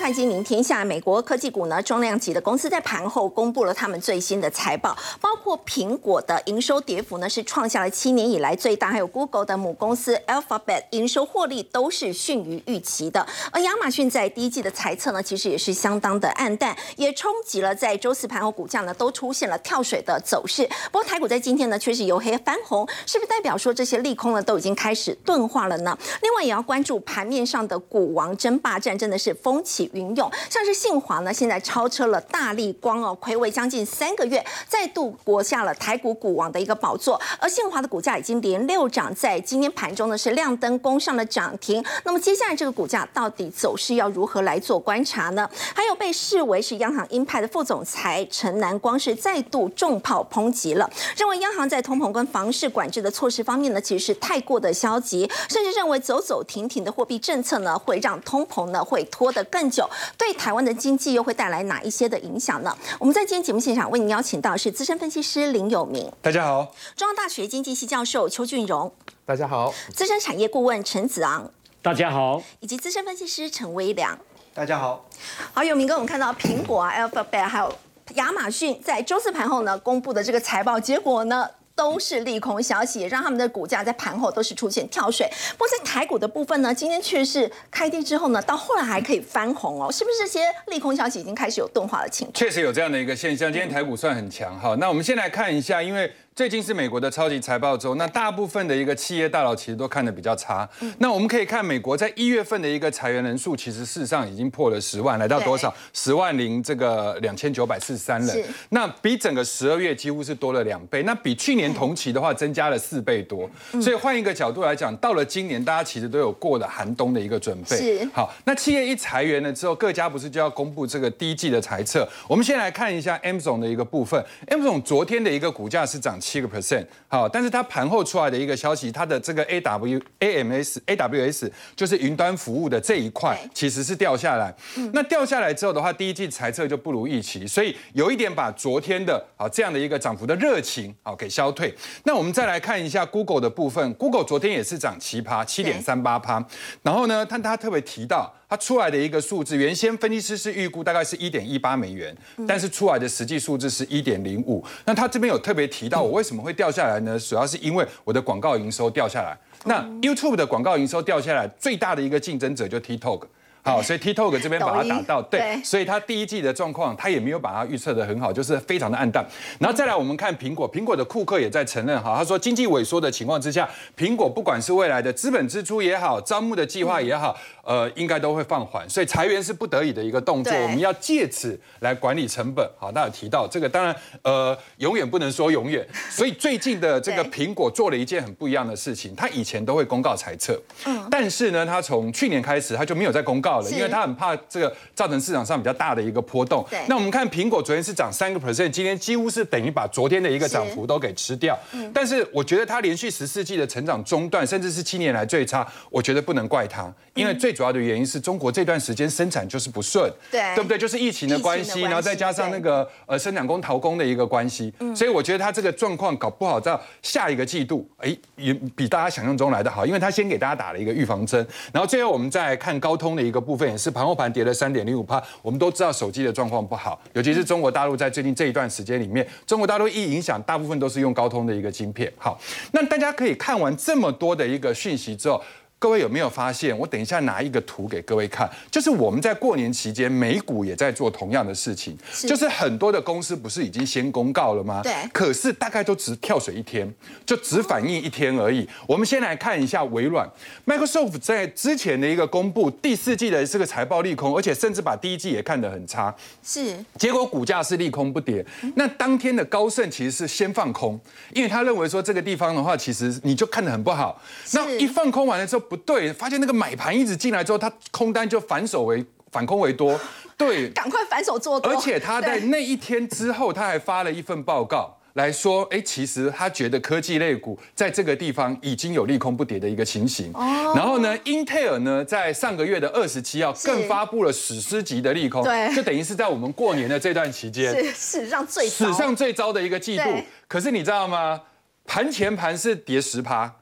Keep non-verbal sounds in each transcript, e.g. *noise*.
看今明天下，美国科技股呢，重量级的公司在盘后公布了他们最新的财报，包括苹果的营收跌幅呢是创下了七年以来最大，还有 Google 的母公司 Alphabet 营收获利都是逊于预期的。而亚马逊在第一季的财测呢，其实也是相当的暗淡，也冲击了在周四盘后股价呢都出现了跳水的走势。不过台股在今天呢却是由黑翻红，是不是代表说这些利空呢都已经开始钝化了呢？另外也要关注盘面上的股王争霸战，真的是风起云。涌，像是信华呢，现在超车了大力光哦，暌违将近三个月，再度夺下了台股股王的一个宝座。而信华的股价已经连六涨，在今天盘中呢是亮灯攻上了涨停。那么接下来这个股价到底走势要如何来做观察呢？还有被视为是央行鹰派的副总裁陈南光是再度重炮抨击了，认为央行在通膨跟房市管制的措施方面呢，其实是太过的消极，甚至认为走走停停的货币政策呢，会让通膨呢会拖得更久。对台湾的经济又会带来哪一些的影响呢？我们在今天节目现场为您邀请到是资深分析师林有明，大家好；中央大学经济系教授邱俊荣，大家好；资深产业顾问陈子昂，大家好；以及资深分析师陈威良，大家好。好，有明哥，我们看到苹果啊、Alphabet 还有亚马逊在周四盘后呢公布的这个财报结果呢？都是利空消息，让他们的股价在盘后都是出现跳水。不过在台股的部分呢，今天却是开低之后呢，到后来还可以翻红哦，是不是这些利空消息已经开始有钝化的情况？确实有这样的一个现象。今天台股算很强哈，那我们先来看一下，因为。最近是美国的超级财报周，那大部分的一个企业大佬其实都看得比较差。那我们可以看美国在一月份的一个裁员人数，其实事实上已经破了十万，来到多少？十万零这个两千九百四十三人。那比整个十二月几乎是多了两倍。那比去年同期的话，增加了四倍多。所以换一个角度来讲，到了今年，大家其实都有过了寒冬的一个准备。是。好，那企业一裁员了之后，各家不是就要公布这个第一季的财测？我们先来看一下 M 总的一个部分。M 总昨天的一个股价是涨七个 percent。好，但是它盘后出来的一个消息，它的这个 A W A M S A W S 就是云端服务的这一块，其实是掉下来。那掉下来之后的话，第一季财测就不如预期，所以有一点把昨天的啊这样的一个涨幅的热情啊给消退。那我们再来看一下 Google 的部分，Google 昨天也是涨七趴，七点三八趴。然后呢，但他特别提到。它出来的一个数字，原先分析师是预估大概是一点一八美元，但是出来的实际数字是一点零五。那他这边有特别提到，我为什么会掉下来呢？主要是因为我的广告营收掉下来。那 YouTube 的广告营收掉下来，最大的一个竞争者就 TikTok。好，所以 TikTok 这边把它打到对，所以它第一季的状况，它也没有把它预测的很好，就是非常的暗淡。然后再来，我们看苹果，苹果的库克也在承认哈，他说经济萎缩的情况之下，苹果不管是未来的资本支出也好，招募的计划也好，呃，应该都会放缓，所以裁员是不得已的一个动作，我们要借此来管理成本。好，那有提到这个，当然呃，永远不能说永远，所以最近的这个苹果做了一件很不一样的事情，他以前都会公告裁撤，嗯，但是呢，他从去年开始他就没有再公告。因为他很怕这个造成市场上比较大的一个波动。那我们看苹果昨天是涨三个 percent，今天几乎是等于把昨天的一个涨幅都给吃掉。但是我觉得它连续十四季的成长中断，甚至是七年来最差，我觉得不能怪它，因为最主要的原因是中国这段时间生产就是不顺，对。对不对？就是疫情的关系，然后再加上那个呃生产工逃工的一个关系，所以我觉得它这个状况搞不好到下一个季度，哎，也比大家想象中来的好，因为它先给大家打了一个预防针，然后最后我们再看高通的一个部分也。是盘后盘跌了三点零五帕，我们都知道手机的状况不好，尤其是中国大陆在最近这一段时间里面，中国大陆一影响，大部分都是用高通的一个芯片。好，那大家可以看完这么多的一个讯息之后。各位有没有发现？我等一下拿一个图给各位看，就是我们在过年期间，美股也在做同样的事情，就是很多的公司不是已经先公告了吗？对。可是大概都只跳水一天，就只反应一天而已。我们先来看一下微软，Microsoft 在之前的一个公布第四季的这个财报利空，而且甚至把第一季也看得很差。是。结果股价是利空不跌。那当天的高盛其实是先放空，因为他认为说这个地方的话，其实你就看得很不好。那一放空完了之后。不对，发现那个买盘一直进来之后，他空单就反手为反空为多，对，*laughs* 赶快反手做多。而且他在那一天之后，他还发了一份报告来说，哎，其实他觉得科技类股在这个地方已经有利空不跌的一个情形。哦。然后呢，英特尔呢，在上个月的二十七号更发布了史诗级的利空，对，就等于是在我们过年的这段期间，是史上最史上最糟的一个季度。可是你知道吗？盘前盘是跌十趴。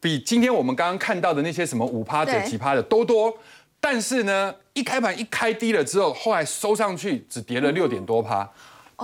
比今天我们刚刚看到的那些什么五趴、的几趴的多多，但是呢，一开盘一开低了之后，后来收上去只跌了六点多趴。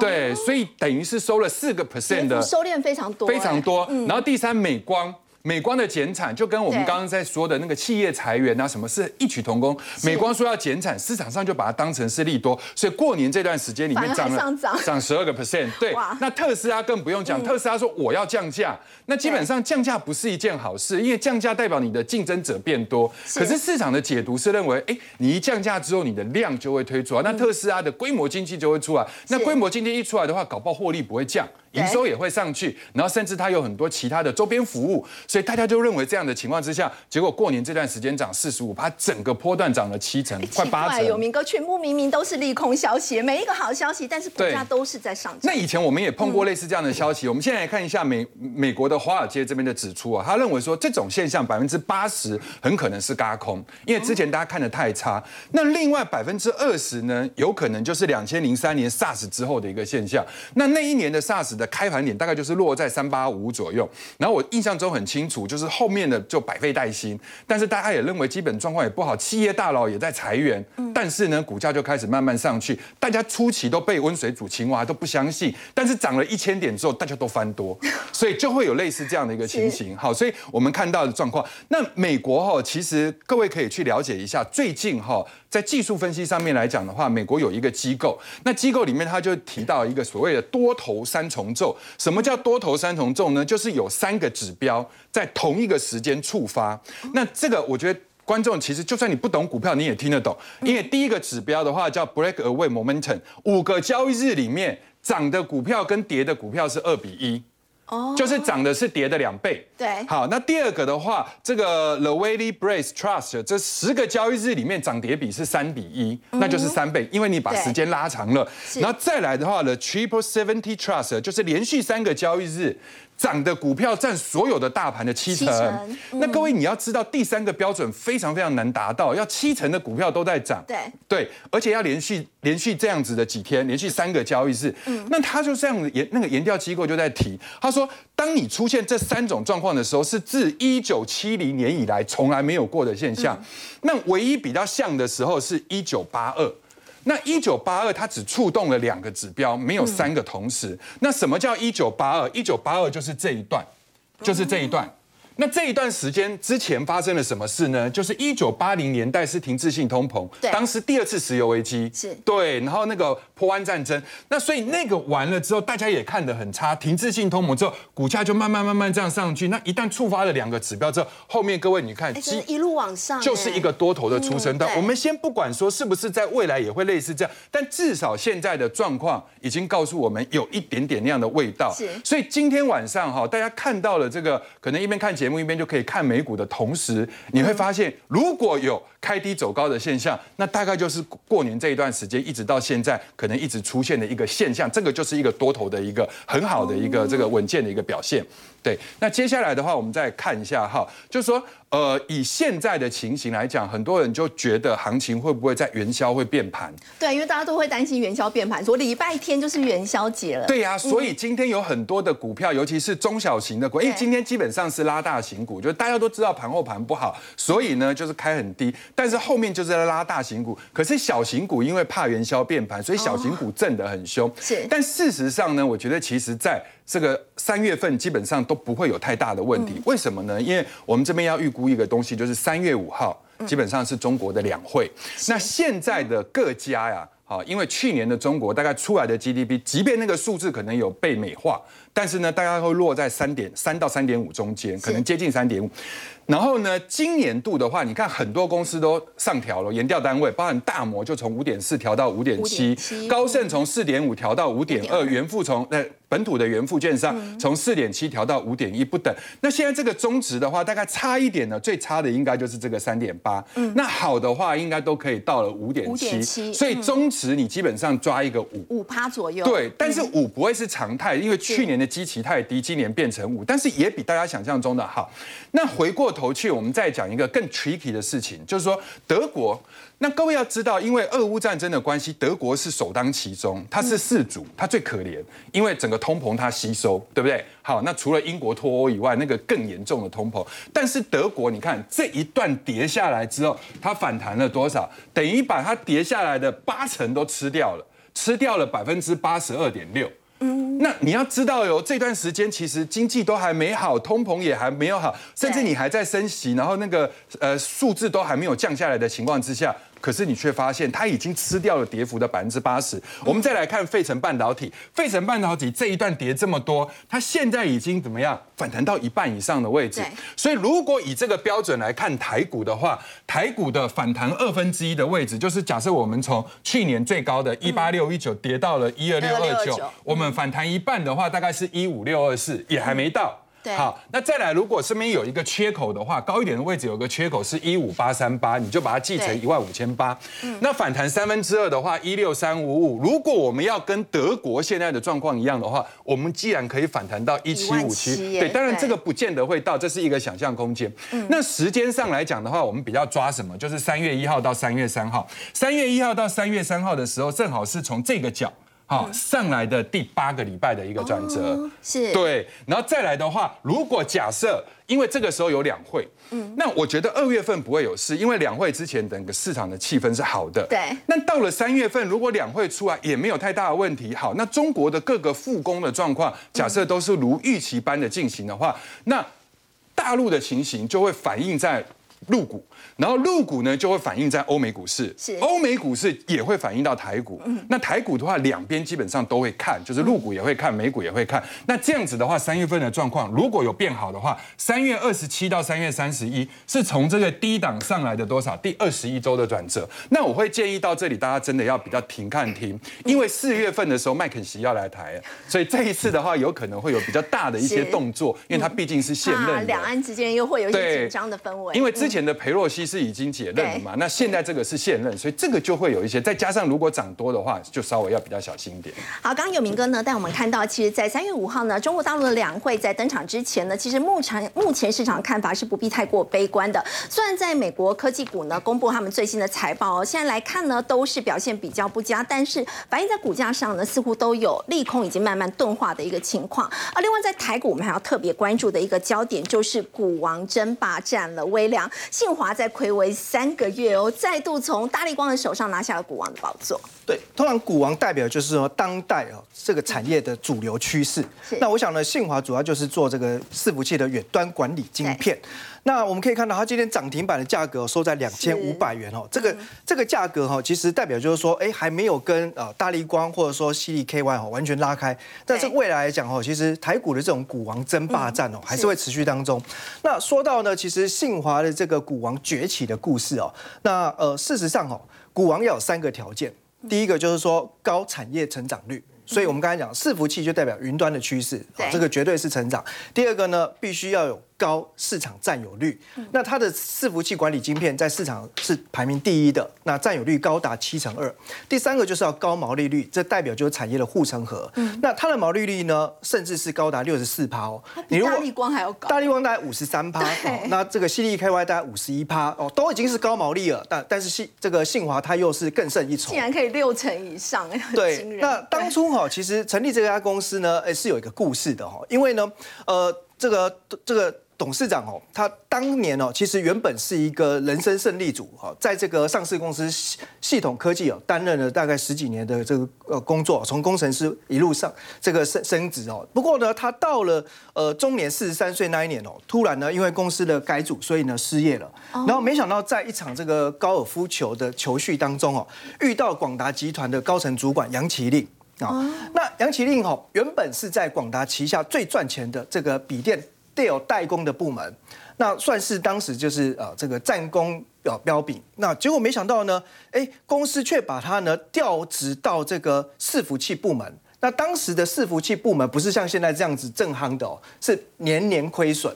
对，所以等于是收了四个 percent 的收敛非常多，非常多。然后第三，美光。美光的减产就跟我们刚刚在说的那个企业裁员啊，什么是异曲同工。美光说要减产，市场上就把它当成是利多，所以过年这段时间里面涨了涨十二个 percent。对，那特斯拉更不用讲，特斯拉说我要降价，那基本上降价不是一件好事，因为降价代表你的竞争者变多。可是市场的解读是认为，哎，你一降价之后，你的量就会推出来，那特斯拉的规模经济就会出来。那规模经济一出来的话，搞不好获利不会降。营收也会上去，然后甚至它有很多其他的周边服务，所以大家就认为这样的情况之下，结果过年这段时间涨四十五，它整个波段涨了七成，快八成。有明哥，全部明明都是利空消息，每一个好消息，但是股价都是在上涨。那以前我们也碰过类似这样的消息，我们现在来看一下美美国的华尔街这边的指出啊，他认为说这种现象百分之八十很可能是嘎空，因为之前大家看的太差。那另外百分之二十呢，有可能就是两千零三年 SARS 之后的一个现象。那那一年的 SARS 的开盘点大概就是落在三八五左右，然后我印象中很清楚，就是后面的就百废待兴，但是大家也认为基本状况也不好，企业大佬也在裁员，但是呢，股价就开始慢慢上去，大家初期都被温水煮青蛙，都不相信，但是涨了一千点之后，大家都翻多，*laughs* 所以就会有类似这样的一个情形。好，所以我们看到的状况，那美国哈，其实各位可以去了解一下，最近哈。在技术分析上面来讲的话，美国有一个机构，那机构里面他就提到一个所谓的多头三重奏。什么叫多头三重奏呢？就是有三个指标在同一个时间触发。那这个我觉得观众其实就算你不懂股票，你也听得懂。因为第一个指标的话叫 breakaway momentum，五个交易日里面涨的股票跟跌的股票是二比一。哦，就是涨的是跌的两倍。对，好，那第二个的话，这个 The Wiley Brace Trust 这十个交易日里面涨跌比是三比一，那就是三倍，因为你把时间拉长了。然后再来的话呢，Triple Seventy Trust 就是连续三个交易日。涨的股票占所有的大盘的七成，那各位你要知道第三个标准非常非常难达到，要七成的股票都在涨，对。对，而且要连续连续这样子的几天，连续三个交易日，嗯，那他就这样研那个研调机构就在提，他说，当你出现这三种状况的时候，是自一九七零年以来从来没有过的现象，那唯一比较像的时候是一九八二。那一九八二，它只触动了两个指标，没有三个同时。那什么叫一九八二？一九八二就是这一段，就是这一段。那这一段时间之前发生了什么事呢？就是一九八零年代是停滞性通膨，当时第二次石油危机，是对，然后那个波湾战争，那所以那个完了之后，大家也看得很差，停滞性通膨之后，股价就慢慢慢慢这样上去。那一旦触发了两个指标之后，后面各位你看，一路往上，就是一个多头的出生段。我们先不管说是不是在未来也会类似这样，但至少现在的状况已经告诉我们有一点点那样的味道。是，所以今天晚上哈，大家看到了这个，可能一边看。节节目一边就可以看美股的同时，你会发现，如果有开低走高的现象，那大概就是过年这一段时间一直到现在可能一直出现的一个现象，这个就是一个多头的一个很好的一个这个稳健的一个表现。对，那接下来的话，我们再看一下哈，就是说。呃，以现在的情形来讲，很多人就觉得行情会不会在元宵会变盘？对，因为大家都会担心元宵变盘，说礼拜天就是元宵节了。对呀，所以今天有很多的股票，尤其是中小型的股，因为今天基本上是拉大型股，就大家都知道盘后盘不好，所以呢就是开很低，但是后面就是在拉大型股。可是小型股因为怕元宵变盘，所以小型股震得很凶。是，但事实上呢，我觉得其实在。这个三月份基本上都不会有太大的问题，为什么呢？因为我们这边要预估一个东西，就是三月五号基本上是中国的两会。那现在的各家呀，好，因为去年的中国大概出来的 GDP，即便那个数字可能有被美化，但是呢，大概会落在三点三到三点五中间，可能接近三点五。然后呢，今年度的话，你看很多公司都上调了，研调单位，包含大摩就从五点四调到五点七，高盛从四点五调到五点二，元富从呃本土的元富券商从四点七调到五点一不等。那现在这个中值的话，大概差一点呢，最差的应该就是这个三点八。嗯，那好的话，应该都可以到了五点七。所以中值你基本上抓一个五五趴左右。对，但是五不会是常态，因为去年的基期太低，今年变成五，但是也比大家想象中的好。那回过。头去，我们再讲一个更 tricky 的事情，就是说德国。那各位要知道，因为俄乌战争的关系，德国是首当其冲，它是四主，它最可怜，因为整个通膨它吸收，对不对？好，那除了英国脱欧以外，那个更严重的通膨。但是德国，你看这一段跌下来之后，它反弹了多少？等于把它跌下来的八成都吃掉了，吃掉了百分之八十二点六。那你要知道哟，这段时间其实经济都还没好，通膨也还没有好，甚至你还在升息，然后那个呃数字都还没有降下来的情况之下。可是你却发现它已经吃掉了跌幅的百分之八十。我们再来看费城半导体，费城半导体这一段跌这么多，它现在已经怎么样反弹到一半以上的位置？所以如果以这个标准来看台股的话，台股的反弹二分之一的位置，就是假设我们从去年最高的一八六一九跌到了一二六二九，我们反弹一半的话，大概是一五六二四，也还没到。好，那再来，如果身边有一个缺口的话，高一点的位置有个缺口是一五八三八，你就把它记成一万五千八。那反弹三分之二的话，一六三五五。如果我们要跟德国现在的状况一样的话，我们既然可以反弹到一七五七，对，当然这个不见得会到，这是一个想象空间。那时间上来讲的话，我们比较抓什么？就是三月一号到三月三号。三月一号到三月三号的时候，正好是从这个角。好，上来的第八个礼拜的一个转折，是。对，然后再来的话，如果假设，因为这个时候有两会，嗯，那我觉得二月份不会有事，因为两会之前整个市场的气氛是好的，对。那到了三月份，如果两会出来也没有太大的问题，好，那中国的各个复工的状况，假设都是如预期般的进行的话，那大陆的情形就会反映在入股。然后陆股呢就会反映在欧美股市，是欧美股市也会反映到台股。嗯那台股的话，两边基本上都会看，就是陆股也会看，美股也会看。那这样子的话，三月份的状况如果有变好的话，三月二十七到三月三十一是从这个低档上来的多少？第二十一周的转折。那我会建议到这里，大家真的要比较停看停，因为四月份的时候麦肯锡要来台，所以这一次的话有可能会有比较大的一些动作，因为它毕竟是现任，两岸之间又会有一些紧张的氛围。因为之前的裴洛西。是已经解任了嘛？那现在这个是现任，所以这个就会有一些，再加上如果涨多的话，就稍微要比较小心一点。好，刚刚有明哥呢带我们看到，其实，在三月五号呢，中国大陆的两会在登场之前呢，其实目前目前市场看法是不必太过悲观的。虽然在美国科技股呢公布他们最新的财报哦，现在来看呢都是表现比较不佳，但是反映在股价上呢，似乎都有利空已经慢慢钝化的一个情况。而另外在台股，我们还要特别关注的一个焦点就是股王争霸战了。微量、信华在。魁违三个月哦，再度从大力光的手上拿下了股王的宝座。对，通常股王代表就是说当代哦这个产业的主流趋势。那我想呢，信华主要就是做这个伺服器的远端管理晶片。那我们可以看到，它今天涨停板的价格收在两千五百元哦。这个这个价格哈，其实代表就是说，哎，还没有跟呃大力光或者说犀利 KY 哈完全拉开。但是未来来讲哈，其实台股的这种股王争霸战哦，还是会持续当中。那说到呢，其实信华的这个股王崛起的故事哦，那呃事实上哦，股王要有三个条件。第一个就是说高产业成长率，所以我们刚才讲伺服器就代表云端的趋势，这个绝对是成长。第二个呢，必须要有。高市场占有率，那它的伺服器管理晶片在市场是排名第一的，那占有率高达七成二。第三个就是要高毛利率，这代表就是产业的护城河。那它的毛利率呢，甚至是高达六十四趴哦。比大力光还要高。大力光大概五十三趴，那这个 C D K Y 大概五十一趴哦，都已经是高毛利了。但但是信这个信华它又是更胜一筹，竟然可以六成以上，对。那当初哈，其实成立这家公司呢，哎是有一个故事的哈，因为呢，呃，这个这个。董事长哦，他当年哦，其实原本是一个人生胜利组哈，在这个上市公司系统科技哦，担任了大概十几年的这个呃工作，从工程师一路上这个升升职哦。不过呢，他到了呃中年四十三岁那一年哦，突然呢，因为公司的改组，所以呢失业了。然后没想到在一场这个高尔夫球的球序当中哦，遇到广达集团的高层主管杨奇令啊。那杨奇令哦，原本是在广达旗下最赚钱的这个笔电。Dell 代工的部门，那算是当时就是呃这个战功表标炳。那结果没想到呢，哎，公司却把他呢调职到这个伺服器部门。那当时的伺服器部门不是像现在这样子正夯的哦，是年年亏损。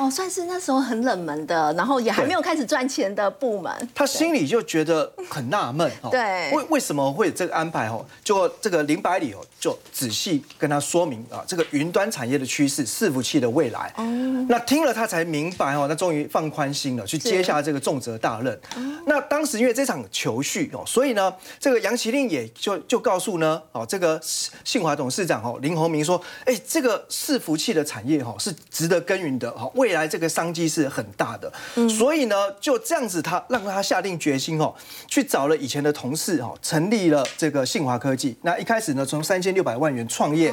哦，算是那时候很冷门的，然后也还没有开始赚钱的部门。他心里就觉得很纳闷，对，为为什么会有这个安排？哦，就这个林百里哦，就仔细跟他说明啊，这个云端产业的趋势，伺服器的未来。哦，那听了他才明白哦，那终于放宽心了，去接下这个重责大任。那当时因为这场求绪哦，所以呢，这个杨麒麟也就就告诉呢，哦，这个信华董事长哦林鸿明说，哎，这个伺服器的产业哈是值得耕耘的哈，未来这个商机是很大的。所以呢，就这样子，他让他下定决心哦，去找了以前的同事哦，成立了这个信华科技。那一开始呢，从三千六百万元创业，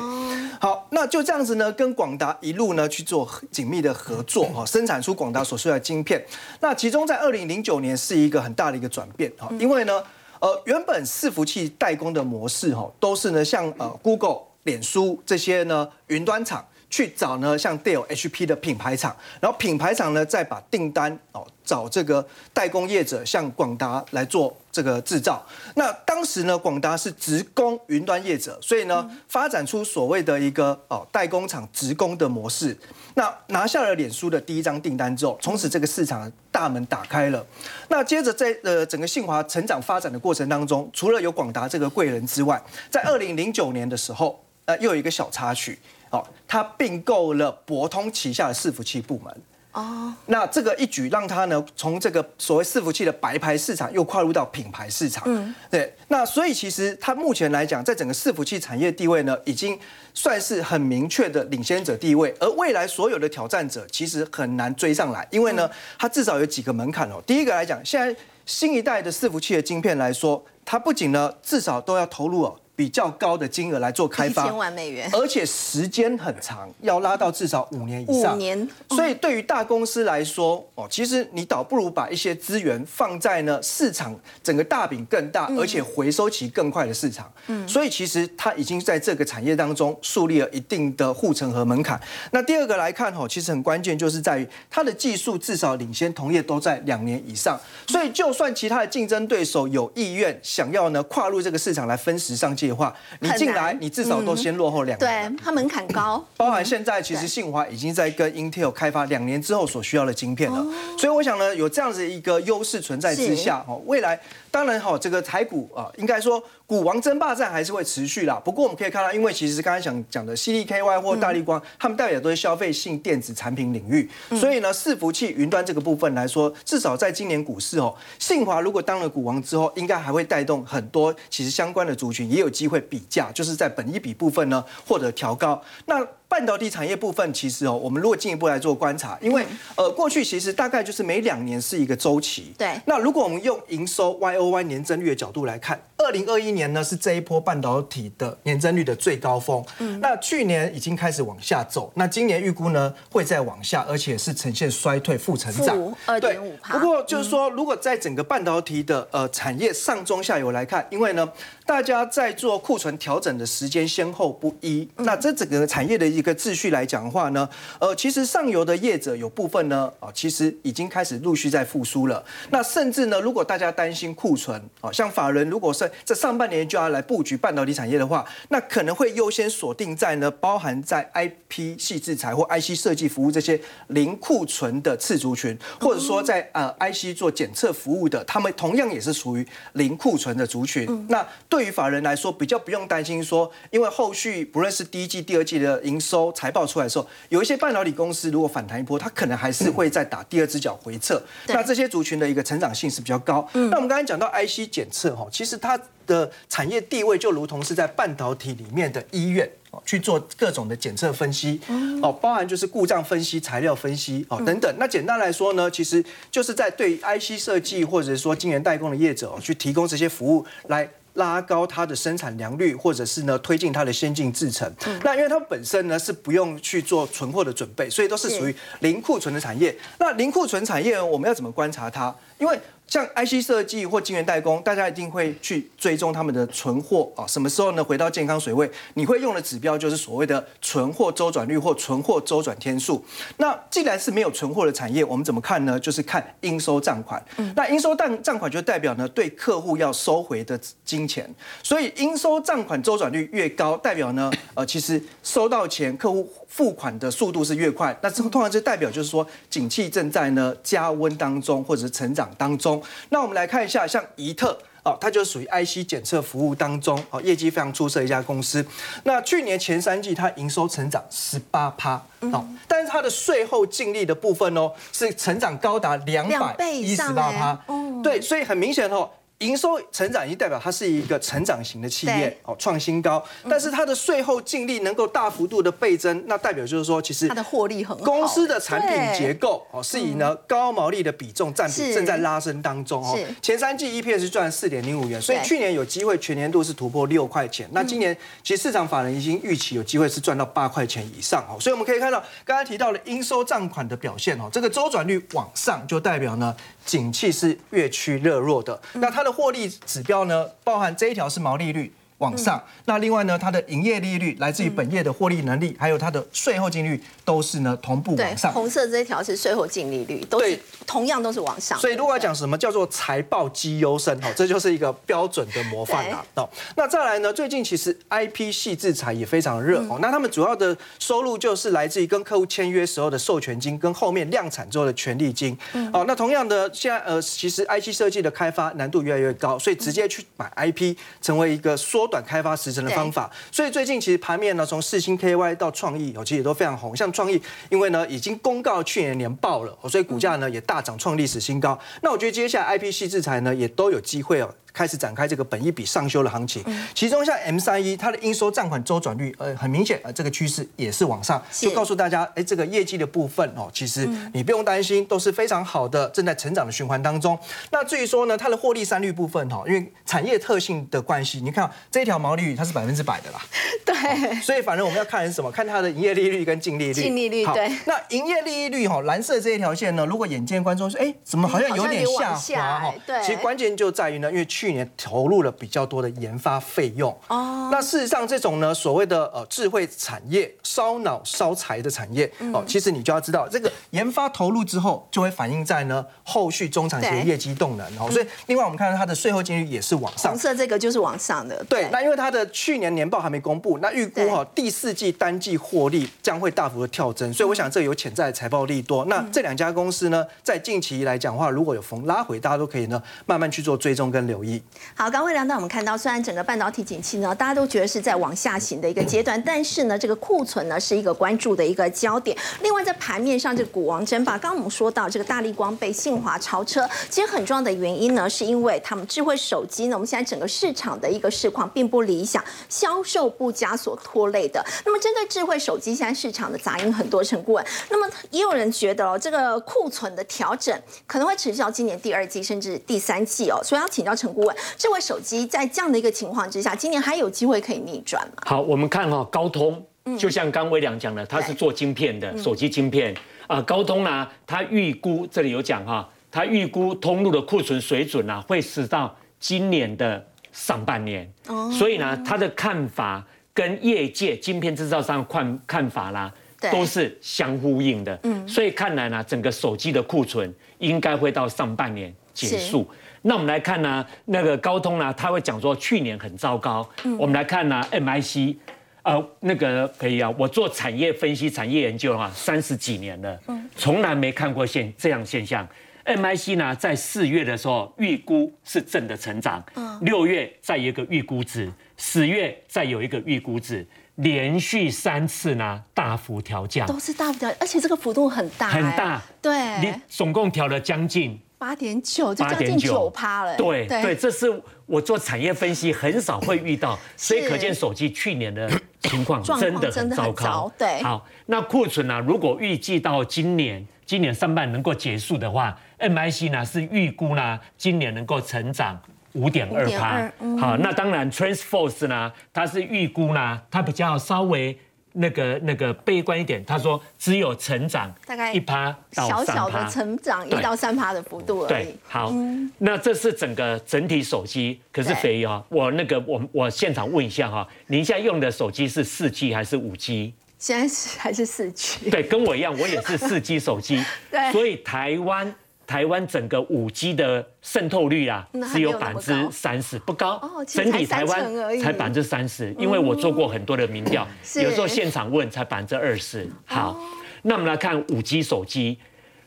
好，那就这样子呢，跟广达一路呢去做紧密的合作哈，生产出广达所需要的晶片。那其中在二零零九年是一个很大的一个转变哈，因为呢，呃，原本伺服器代工的模式哈，都是呢像呃 Google、脸书这些呢云端厂。去找呢，像 Dell、HP 的品牌厂，然后品牌厂呢再把订单哦找这个代工业者，像广达来做这个制造。那当时呢，广达是直供云端业者，所以呢发展出所谓的一个哦代工厂直供的模式。那拿下了脸书的第一张订单之后，从此这个市场大门打开了。那接着在呃整个信华成长发展的过程当中，除了有广达这个贵人之外，在二零零九年的时候，呃又有一个小插曲。哦，他并购了博通旗下的伺服器部门。哦，那这个一举让他呢，从这个所谓伺服器的白牌市场又跨入到品牌市场。嗯，对。那所以其实他目前来讲，在整个伺服器产业地位呢，已经算是很明确的领先者地位。而未来所有的挑战者其实很难追上来，因为呢，它至少有几个门槛哦。第一个来讲，现在新一代的伺服器的晶片来说，它不仅呢，至少都要投入哦。比较高的金额来做开发，千万美元，而且时间很长，要拉到至少五年以上。五年，所以对于大公司来说，哦，其实你倒不如把一些资源放在呢市场整个大饼更大，而且回收期更快的市场。嗯，所以其实它已经在这个产业当中树立了一定的护城河门槛。那第二个来看，哦，其实很关键就是在于它的技术至少领先同业都在两年以上。所以就算其他的竞争对手有意愿想要呢跨入这个市场来分食商机。的话，你进来，你至少都先落后两年。对，它门槛高。包含现在，其实信华已经在跟 Intel 开发两年之后所需要的晶片了。所以我想呢，有这样子一个优势存在之下，哦，未来当然哈，这个台股啊，应该说。股王争霸战还是会持续啦。不过我们可以看到，因为其实刚才想讲的 CDKY 或大力光，他们代表都是消费性电子产品领域，所以呢，伺服器云端这个部分来说，至少在今年股市哦，信华如果当了股王之后，应该还会带动很多其实相关的族群也有机会比价，就是在本一比部分呢获得调高。那半导体产业部分，其实哦，我们如果进一步来做观察，因为呃，过去其实大概就是每两年是一个周期。对。那如果我们用营收 Y O Y 年增率的角度来看，二零二一年呢是这一波半导体的年增率的最高峰。嗯。那去年已经开始往下走，那今年预估呢会再往下，而且是呈现衰退、负成长。二点五。不过就是说，如果在整个半导体的呃产业上中下游来看，因为呢。大家在做库存调整的时间先后不一，那这整个产业的一个秩序来讲的话呢，呃，其实上游的业者有部分呢，啊，其实已经开始陆续在复苏了。那甚至呢，如果大家担心库存，啊，像法人如果是在上半年就要来布局半导体产业的话，那可能会优先锁定在呢，包含在 IP 系制裁或 IC 设计服务这些零库存的次族群，或者说在呃 IC 做检测服务的，他们同样也是属于零库存的族群。那对。对于法人来说，比较不用担心说，因为后续不论是第一季、第二季的营收财报出来的时候，有一些半导体公司如果反弹一波，它可能还是会再打第二只脚回撤。那这些族群的一个成长性是比较高。那我们刚才讲到 IC 检测哈，其实它的产业地位就如同是在半导体里面的医院去做各种的检测分析哦，包含就是故障分析、材料分析哦等等。那简单来说呢，其实就是在对 IC 设计或者说晶圆代工的业者去提供这些服务来。拉高它的生产良率，或者是呢推进它的先进制程。那因为它本身呢是不用去做存货的准备，所以都是属于零库存的产业。那零库存产业我们要怎么观察它？因为像 IC 设计或晶圆代工，大家一定会去追踪他们的存货啊，什么时候呢回到健康水位？你会用的指标就是所谓的存货周转率或存货周转天数。那既然是没有存货的产业，我们怎么看呢？就是看应收账款。那应收账账款就代表呢对客户要收回的金钱，所以应收账款周转率越高，代表呢呃其实收到钱客户付款的速度是越快，那这通常就代表就是说景气正在呢加温当中或者是成长当中。那我们来看一下，像怡特。哦，它就属于 IC 检测服务当中，哦，业绩非常出色一家公司。那去年前三季它营收成长十八趴，哦，但是它的税后净利的部分哦，是成长高达两百一十八趴，对，所以很明显哦。营收成长已经代表它是一个成长型的企业哦，创新高。但是它的税后净利能够大幅度的倍增，那代表就是说，其实它的获利很好。公司的产品结构哦，是以呢高毛利的比重占比正在拉升当中哦。前三季 EPS 赚四点零五元，所以去年有机会全年度是突破六块钱。那今年其实市场法人已经预期有机会是赚到八块钱以上哦。所以我们可以看到，刚才提到了应收账款的表现哦，这个周转率往上就代表呢。景气是越趋热弱的，那它的获利指标呢？包含这一条是毛利率。往上，那另外呢，它的营业利率来自于本业的获利能力，还有它的税后净利率都是呢同步往上。红色这一条是税后净利率，都是同样都是往上。所以如果要讲什么叫做财报绩优生哦，这就是一个标准的模范啦。哦，那再来呢，最近其实 IP 系制裁也非常热哦，那他们主要的收入就是来自于跟客户签约时候的授权金，跟后面量产之后的权利金。哦，那同样的，现在呃，其实 IC 设计的开发难度越来越高，所以直接去买 IP 成为一个缩。短开发时程的方法，所以最近其实盘面呢，从四星 KY 到创意，哦，其实也都非常红。像创意，因为呢已经公告去年年报了，所以股价呢也大涨创历史新高。那我觉得接下来 IPC 制裁呢，也都有机会哦。开始展开这个本一笔上修的行情，其中像 M 三一，它的应收账款周转率，呃，很明显，呃，这个趋势也是往上，就告诉大家，哎，这个业绩的部分哦，其实你不用担心，都是非常好的，正在成长的循环当中。那至于说呢，它的获利三率部分哈，因为产业特性的关系，你看这一条毛利率它是百分之百的啦，*laughs* 对，所以反正我们要看是什么，看它的营业利率跟净利率。净利率对。那营业利率哈，蓝色这一条线呢，如果眼见观众说，哎，怎么好像有点下滑哈？对，其实关键就在于呢，因为去年投入了。比较多的研发费用。哦，那事实上这种呢所谓的呃智慧产业烧脑烧财的产业哦，其实你就要知道这个研发投入之后就会反映在呢后续中长期的业绩动能。哦，所以另外我们看到它的税后净率也是往上，红色这个就是往上的，对，那因为它的去年年报还没公布，那预估哈第四季单季获利将会大幅的跳增，所以我想这有潜在财报利多。那这两家公司呢，在近期来讲的话，如果有逢拉回，大家都可以呢慢慢去做追踪跟留意。好，刚会聊到我们看到，虽然整个半导体景气呢，大家都觉得是在往下行的一个阶段，但是呢，这个库存呢是一个关注的一个焦点。另外，在盘面上，这个股王争霸，刚刚我们说到这个大力光被信华超车，其实很重要的原因呢，是因为他们智慧手机呢，我们现在整个市场的一个市况并不理想，销售不佳所拖累的。那么，针对智慧手机现在市场的杂音很多，陈顾问，那么也有人觉得哦，这个库存的调整可能会持续到今年第二季甚至第三季哦，所以要请教陈顾问，智慧手机在这样的一个情况之下，今年还有机会可以逆转吗？好，我们看哈，高通，就像刚微良讲的，他是做晶片的，手机晶片啊。高通呢，他预估这里有讲哈，他预估通路的库存水准呢，会是到今年的上半年。哦，所以呢，他的看法跟业界晶片制造商看看法啦，都是相呼应的。嗯，所以看来呢，整个手机的库存应该会到上半年结束。那我们来看呢，那个高通呢，他会讲说去年很糟糕。我们来看呢，MIC，呃，那个可以啊，我做产业分析、产业研究的话，三十几年了，从来没看过现这样现象。MIC 呢，在四月的时候预估是正的成长，六月再一个预估值，十月再有一个预估值，连续三次呢大幅调降，都是大幅调，而且这个幅度很大，很大，对，你总共调了将近。八点九就将近九趴了，对对，这是我做产业分析很少会遇到，*laughs* 所以可见手机去年的情况真的很糟糕。对，好，那库存呢？如果预计到今年今年上半能够结束的话，MIC 呢是预估呢今年能够成长五点二趴。好，那当然 Transforce 呢，它是预估呢，它比较稍微。那个那个悲观一点，他说只有成长大概一趴到小小的成长一到三趴的幅度而已。对，好，那这是整个整体手机。可是肥哦，我那个我我现场问一下哈，您现在用的手机是四 G 还是五 G？现在是还是四 G？对，跟我一样，我也是四 G 手机。*laughs* 对，所以台湾台湾整个五 G 的渗透率啊，只有百分之三十，不高。整体台湾才百分之三十，因为我做过很多的民调，有时候现场问才百分之二十。好，那我们来看五 G 手机，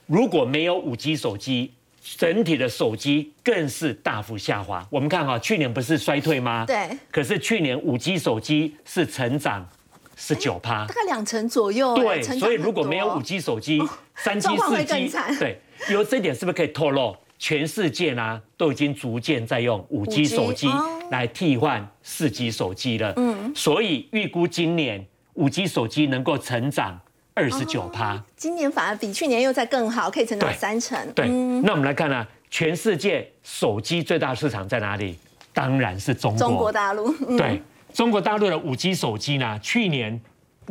如果没有五 G 手机，整体的手机更是大幅下滑。我们看哈，去年不是衰退吗？对。可是去年五 G 手机是成长。十九趴，大概两成左右。对，所以如果没有五 G 手机，三 G、四 G，对，有这点是不是可以透露，全世界呢都已经逐渐在用五 G 手机来替换四 G 手机了。嗯，所以预估今年五 G 手机能够成长二十九趴，今年反而比去年又在更好，可以成长三成。对，那我们来看呢，全世界手机最大市场在哪里？当然是中国，中国大陆。对。中国大陆的五 G 手机呢？去年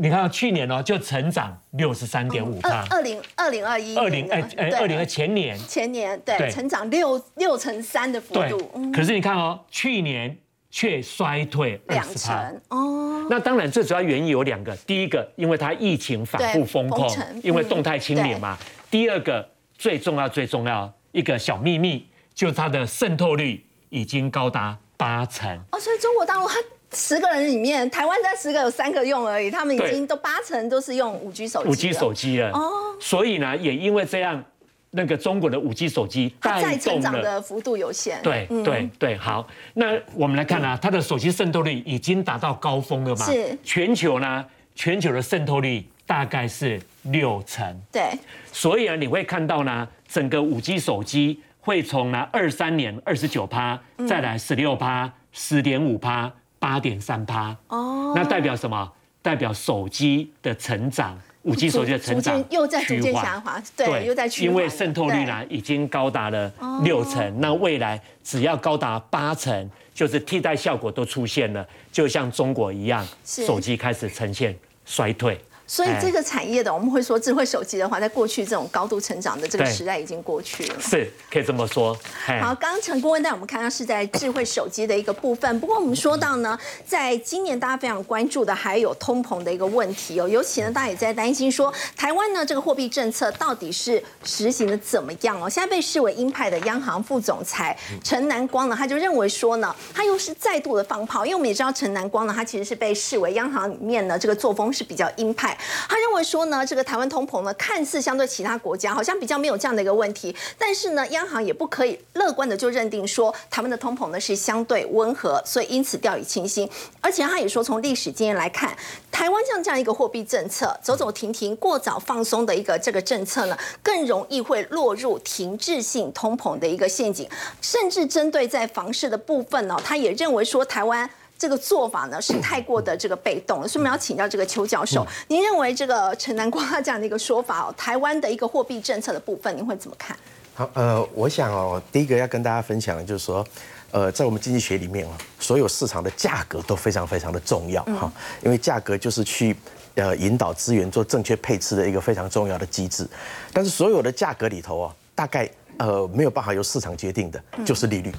你看，去年哦就成长六十三点五二二零二零二一二零哎哎二零二前年前年对成长六六成三的幅度。可是你看哦，去年却衰退两成哦。那当然，最主要原因有两个。第一个，因为它疫情反复封控，因为动态清零嘛。第二个，最重要最重要一个小秘密，就是它的渗透率已经高达八成哦。所以中国大陆它。十个人里面，台湾在十个有三个用而已，他们已经都八成都是用五 G 手机。五 G 手机了哦，所以呢，也因为这样，那个中国的五 G 手机再成长的幅度有限。对对对，好，那我们来看啊，它的手机渗透率已经达到高峰了嘛？是。全球呢，全球的渗透率大概是六成。对。所以啊，你会看到呢，整个五 G 手机会从呢二三年二十九趴，再来十六趴，十点五趴。八点三趴哦，那代表什么？代表手机的成长，五 G 手机的成长又在逐渐下滑，对，又在。因为渗透率呢已经高达了六成，那未来只要高达八成，就是替代效果都出现了，就像中国一样，手机开始呈现衰退。所以这个产业的，我们会说智慧手机的话，在过去这种高度成长的这个时代已经过去了，是可以这么说。好，刚刚陈顾问带我们看到是在智慧手机的一个部分，不过我们说到呢，在今年大家非常关注的还有通膨的一个问题哦，尤其呢大家也在担心说，台湾呢这个货币政策到底是实行的怎么样哦？现在被视为鹰派的央行副总裁陈南光呢，他就认为说呢，他又是再度的放炮，因为我们也知道陈南光呢，他其实是被视为央行里面呢这个作风是比较鹰派。他认为说呢，这个台湾通膨呢，看似相对其他国家好像比较没有这样的一个问题，但是呢，央行也不可以乐观的就认定说台湾的通膨呢是相对温和，所以因此掉以轻心。而且他也说，从历史经验来看，台湾像这样一个货币政策走走停停、过早放松的一个这个政策呢，更容易会落入停滞性通膨的一个陷阱，甚至针对在房市的部分呢，他也认为说台湾。这个做法呢是太过的这个被动了，所以我们要请教这个邱教授，您认为这个陈南瓜这样的一个说法哦，台湾的一个货币政策的部分，您会怎么看？好，呃，我想哦，第一个要跟大家分享的就是说，呃，在我们经济学里面哦，所有市场的价格都非常非常的重要哈，因为价格就是去呃引导资源做正确配置的一个非常重要的机制，但是所有的价格里头哦，大概呃没有办法由市场决定的，就是利率。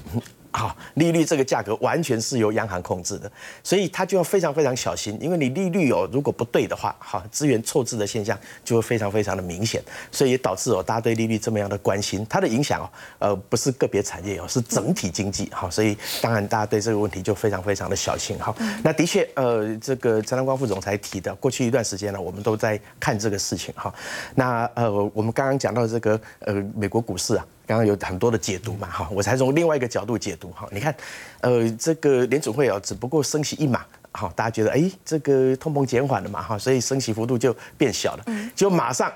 好，利率这个价格完全是由央行控制的，所以它就要非常非常小心，因为你利率哦如果不对的话，好资源错置的现象就会非常非常的明显，所以也导致哦大家对利率这么样的关心，它的影响哦呃不是个别产业哦是整体经济好，所以当然大家对这个问题就非常非常的小心哈，那的确呃这个陈南光副总裁提的，过去一段时间呢我们都在看这个事情哈，那呃我们刚刚讲到这个呃美国股市啊。刚刚有很多的解读嘛，哈，我才从另外一个角度解读哈。你看，呃，这个联储会啊，只不过升息一码，好，大家觉得哎，这个通膨减缓了嘛，哈，所以升息幅度就变小了，就马上，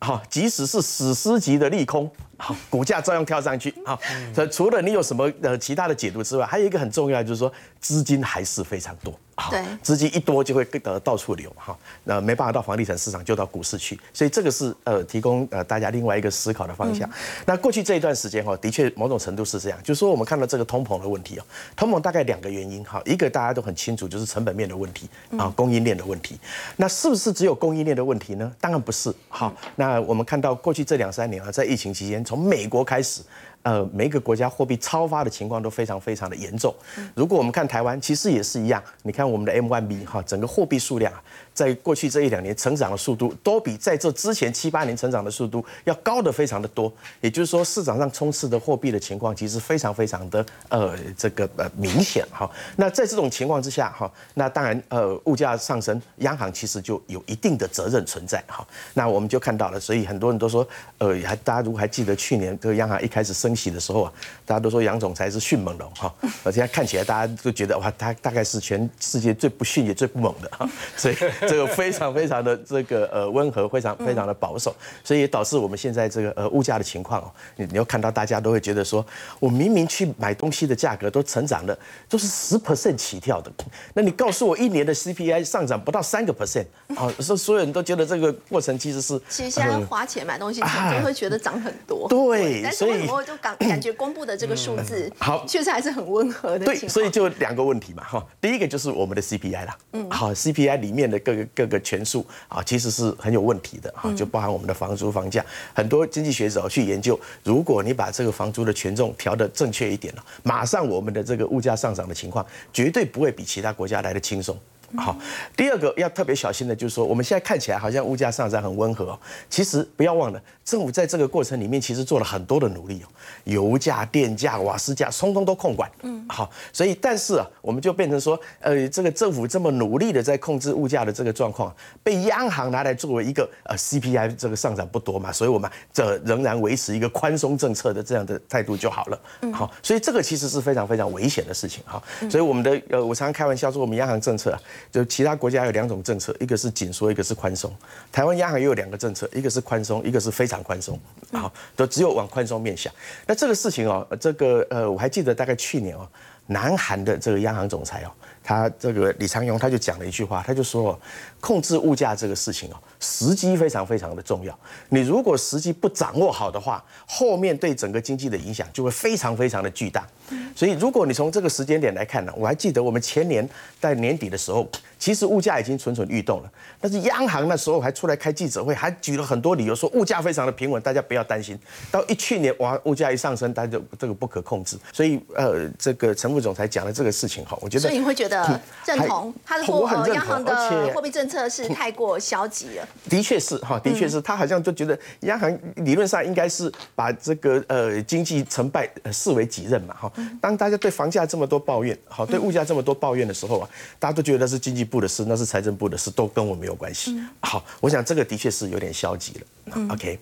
哈，即使是史诗级的利空。好，股价照样跳上去。好，所以除了你有什么呃其他的解读之外，还有一个很重要，就是说资金还是非常多。好，资金一多就会呃到处流。哈，那没办法到房地产市场，就到股市去。所以这个是呃提供呃大家另外一个思考的方向。那过去这一段时间哈，的确某种程度是这样，就是说我们看到这个通膨的问题哦，通膨大概两个原因哈，一个大家都很清楚，就是成本面的问题啊，供应链的问题。那是不是只有供应链的问题呢？当然不是。好，那我们看到过去这两三年啊，在疫情期间。从美国开始，呃，每一个国家货币超发的情况都非常非常的严重。如果我们看台湾，其实也是一样。你看我们的 M1B 哈，整个货币数量在过去这一两年成长的速度，都比在这之前七八年成长的速度要高的非常的多。也就是说，市场上充斥的货币的情况，其实非常非常的呃这个呃明显哈。那在这种情况之下哈，那当然呃物价上升，央行其实就有一定的责任存在哈。那我们就看到了，所以很多人都说，呃，还大家如果还记得去年这个央行一开始升息的时候啊，大家都说杨总裁是迅猛龙哈，而且看起来大家都觉得哇，他大概是全世界最不迅也最不猛的哈，所以这个非常非常的这个呃温和，非常非常的保守，所以也导致我们现在这个呃物价的情况哦，你你要看到大家都会觉得说，我明明去买东西的价格都成长了，都是十 percent 起跳的，那你告诉我一年的 CPI 上涨不到三个 percent 啊，所所有人都觉得这个过程其实是其实现在花钱买东西，就会觉得涨很多。对，但是为什么就感 *clears throat* 感觉公布的这个数字好，确实还是很温和的。对，所以就两个问题嘛，哈，第一个就是我们的 CPI 啦，嗯，好，CPI 里面的各个各个权数啊，其实是很有问题的，啊，就包含我们的房租、房价，很多经济学者去研究，如果你把这个房租的权重调得正确一点了，马上我们的这个物价上涨的情况，绝对不会比其他国家来的轻松。好，第二个要特别小心的，就是说我们现在看起来好像物价上涨很温和，其实不要忘了，政府在这个过程里面其实做了很多的努力哦，油价、电价、瓦斯价，通通都控管。嗯，好，所以但是啊，我们就变成说，呃，这个政府这么努力的在控制物价的这个状况，被央行拿来作为一个呃 CPI 这个上涨不多嘛，所以我们这仍然维持一个宽松政策的这样的态度就好了。嗯，好，所以这个其实是非常非常危险的事情哈。所以我们的呃，我常常开玩笑说，我们央行政策啊。就其他国家有两种政策，一个是紧缩，一个是宽松。台湾央行也有两个政策，一个是宽松，一个是非常宽松。好，都只有往宽松面想。那这个事情哦，这个呃，我还记得大概去年哦，南韩的这个央行总裁哦，他这个李长荣他就讲了一句话，他就说，控制物价这个事情哦，时机非常非常的重要。你如果时机不掌握好的话，后面对整个经济的影响就会非常非常的巨大。所以，如果你从这个时间点来看呢，我还记得我们前年在年底的时候，其实物价已经蠢蠢欲动了。但是央行那时候还出来开记者会，还举了很多理由说物价非常的平稳，大家不要担心。到一去年哇，物价一上升，大家就这个不可控制。所以呃，这个陈副总裁讲的这个事情哈，我觉得所以你会觉得认同他的货呃央行的货币政策是太过消极了。的确是哈，的确是他好像就觉得央行理论上应该是把这个呃经济成败视为己任嘛哈。当大家对房价这么多抱怨，好，对物价这么多抱怨的时候啊，大家都觉得是经济部的事，那是财政部的事，都跟我没有关系。好，我想这个的确是有点消极了。OK，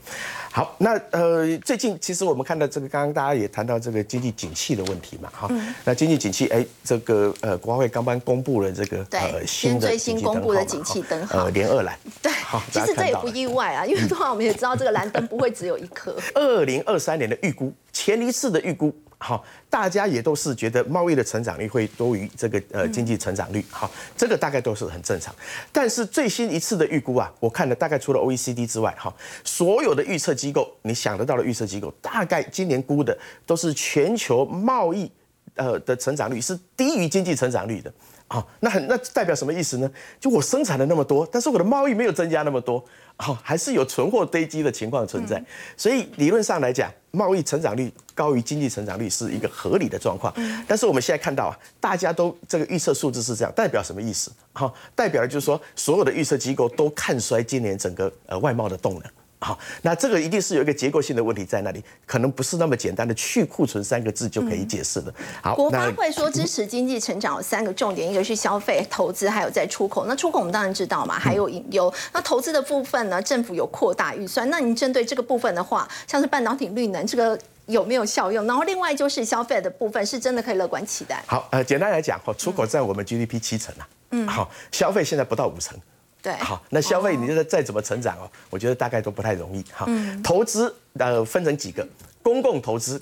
好，那呃，最近其实我们看到这个，刚刚大家也谈到这个经济景气的问题嘛，哈，那经济景气，哎，这个呃，国会刚刚公布了这个呃新的最新公布的景气灯号，呃，连二蓝，对，其实这也不意外啊，因为 *laughs* 的话我们也知道这个蓝灯不会只有一颗。二零二三年的预估，前一次的预估。好，大家也都是觉得贸易的成长率会多于这个呃经济成长率，好，这个大概都是很正常。但是最新一次的预估啊，我看了大概除了 OECD 之外，哈，所有的预测机构，你想得到的预测机构，大概今年估的都是全球贸易呃的成长率是低于经济成长率的。好，那很那代表什么意思呢？就我生产了那么多，但是我的贸易没有增加那么多，好，还是有存货堆积的情况存在。所以理论上来讲，贸易成长率高于经济成长率是一个合理的状况。但是我们现在看到啊，大家都这个预测数字是这样，代表什么意思？好，代表就是说所有的预测机构都看衰今年整个呃外贸的动能。好，那这个一定是有一个结构性的问题在那里，可能不是那么简单的去库存三个字就可以解释的。好，国发会说支持经济成长有三个重点，一个是消费、投资，还有在出口。那出口我们当然知道嘛，还有引忧。那投资的部分呢，政府有扩大预算。那您针对这个部分的话，像是半导体、绿能，这个有没有效用？然后另外就是消费的部分，是真的可以乐观期待？好，呃，简单来讲，哈，出口占我们 GDP 七成啊，嗯，好，消费现在不到五成。对，好，那消费你觉得再怎么成长哦，我觉得大概都不太容易哈。投资呃分成几个，公共投资，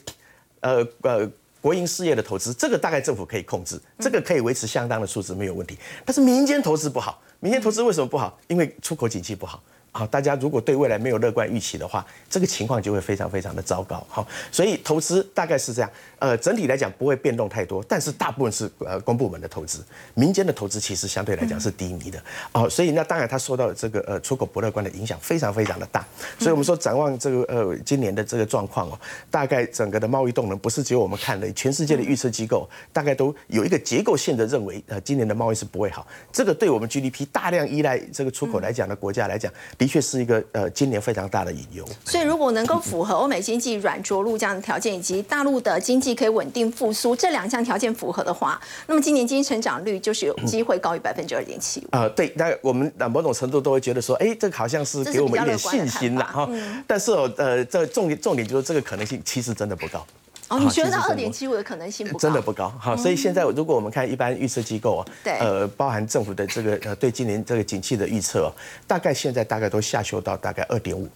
呃呃国营事业的投资，这个大概政府可以控制，这个可以维持相当的数值没有问题。但是民间投资不好，民间投资为什么不好？因为出口景气不好。好，大家如果对未来没有乐观预期的话，这个情况就会非常非常的糟糕。好，所以投资大概是这样。呃，整体来讲不会变动太多，但是大部分是呃公部门的投资，民间的投资其实相对来讲是低迷的。哦，所以那当然它受到这个呃出口不乐观的影响非常非常的大。所以我们说展望这个呃今年的这个状况哦，大概整个的贸易动能不是只有我们看的，全世界的预测机构大概都有一个结构性的认为，呃，今年的贸易是不会好。这个对我们 GDP 大量依赖这个出口来讲的国家来讲，的确是一个呃今年非常大的隐忧。所以如果能够符合欧美经济软着陆这样的条件，以及大陆的经济可以稳定复苏这两项条件符合的话，那么今年经济成长率就是有机会高于百分之二点七五。呃，对，那我们某种程度都会觉得说，哎，这个好像是给我们一点信心了哈。但是哦，呃，这重点重点就是这个可能性其实真的不高。哦，你觉得二点七五的可能性不高？真的不高。好，所以现在如果我们看一般预测机构啊，对，呃，包含政府的这个呃对今年这个景气的预测，大概现在大概都下修到大概二点五。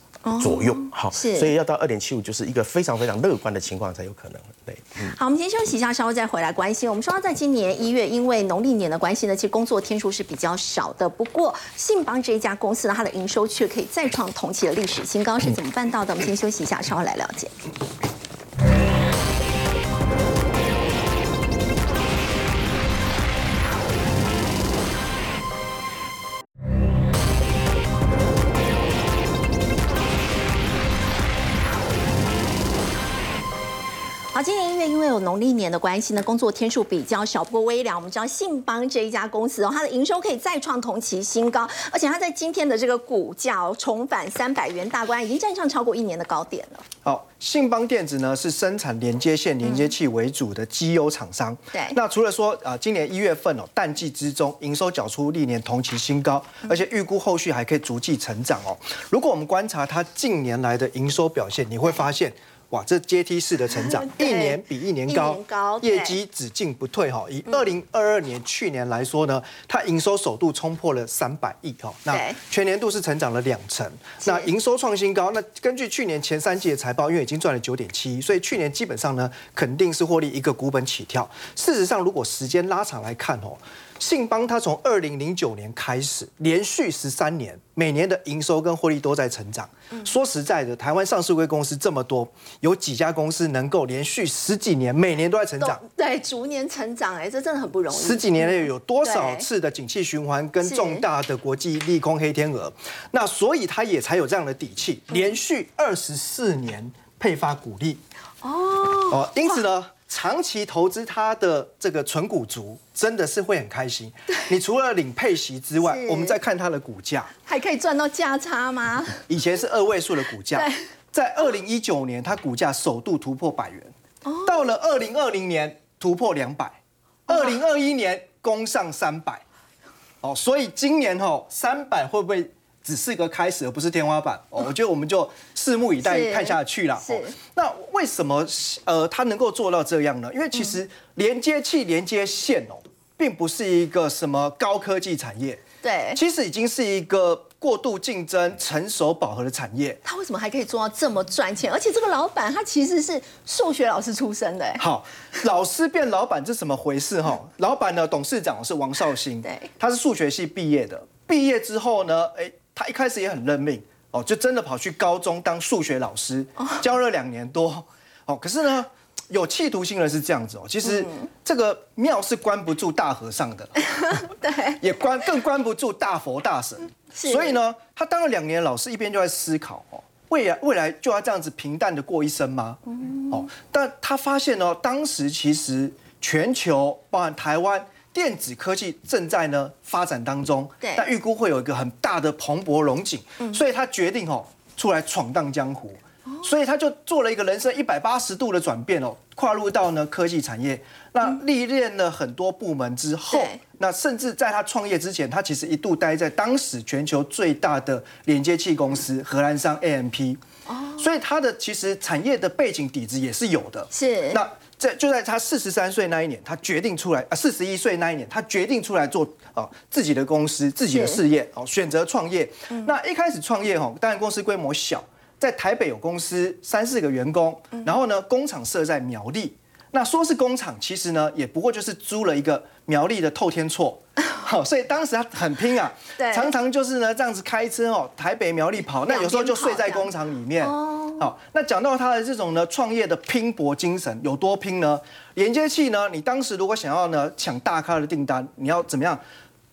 左右，好，所以要到二点七五，就是一个非常非常乐观的情况才有可能。对，好，我们先休息一下，稍后再回来关心。我们说在今年一月，因为农历年的关系呢，其实工作天数是比较少的。不过信邦这一家公司呢，它的营收却可以再创同期的历史新高，是怎么办到的？我们先休息一下，稍后来了解。有农历年的关系呢，工作天数比较少。不过微凉，我们知道信邦这一家公司哦，它的营收可以再创同期新高，而且它在今天的这个股价重返三百元大关，已经站上超过一年的高点了。好，信邦电子呢是生产连接线、连接器为主的机优厂商。对。那除了说啊，今年一月份哦，淡季之中营收缴出历年同期新高，而且预估后续还可以逐季成长哦。如果我们观察它近年来的营收表现，你会发现。哇，这阶梯式的成长，*laughs* 一年比一年高，业绩只进不退哈。以二零二二年去年来说呢，它营收首度冲破了三百亿哈，那全年度是成长了两成，那营收创新高。那根据去年前三季的财报，因为已经赚了九点七，所以去年基本上呢，肯定是获利一个股本起跳。事实上，如果时间拉长来看哦。信邦它从二零零九年开始，连续十三年，每年的营收跟获利都在成长。说实在的，台湾上市公司这么多，有几家公司能够连续十几年每年都在成长？对，逐年成长，哎，这真的很不容易。十几年内有多少次的景气循环跟重大的国际利空黑天鹅？那所以它也才有这样的底气，连续二十四年配发股利。哦哦，因此呢？长期投资它的这个纯股族真的是会很开心。你除了领配息之外，我们再看它的股价，还可以赚到价差吗？以前是二位数的股价，在二零一九年它股价首度突破百元，到了二零二零年突破两百，二零二一年攻上三百，哦，所以今年吼三百会不会？只是一个开始，而不是天花板哦。*laughs* 我觉得我们就拭目以待，看下去了。哦，那为什么呃它能够做到这样呢？因为其实连接器、连接线哦，并不是一个什么高科技产业。对，其实已经是一个过度竞争、成熟饱和的产业。他为什么还可以做到这么赚钱？而且这个老板他其实是数学老师出身的。好，老师变老板这怎么回事？哈，*laughs* 老板的董事长是王绍兴，对，他是数学系毕业的。毕业之后呢，哎。他一开始也很认命哦，就真的跑去高中当数学老师，教了两年多哦。可是呢，有企图心的是这样子哦。其实这个庙是关不住大和尚的，*laughs* 对，也关更关不住大佛大神。所以呢，他当了两年老师，一边就在思考哦，未来未来就要这样子平淡的过一生吗？哦，但他发现呢，当时其实全球包含台湾。电子科技正在呢发展当中，对，但预估会有一个很大的蓬勃龙井，所以他决定哦出来闯荡江湖，所以他就做了一个人生一百八十度的转变哦，跨入到呢科技产业，那历练了很多部门之后，那甚至在他创业之前，他其实一度待在当时全球最大的连接器公司荷兰商 AMP，哦，所以他的其实产业的背景底子也是有的，是。那。在就在他四十三岁那一年，他决定出来啊，四十一岁那一年，他决定出来做啊自己的公司、自己的事业，哦，选择创业。那一开始创业哈，当然公司规模小，在台北有公司三四个员工，然后呢，工厂设在苗栗，那说是工厂，其实呢也不过就是租了一个苗栗的透天厝，*laughs* 好，所以当时他很拼啊，对常常就是呢这样子开车哦，台北苗栗跑，那有时候就睡在工厂里面。哦，好，那讲到他的这种呢创业的拼搏精神有多拼呢？连接器呢，你当时如果想要呢抢大咖的订单，你要怎么样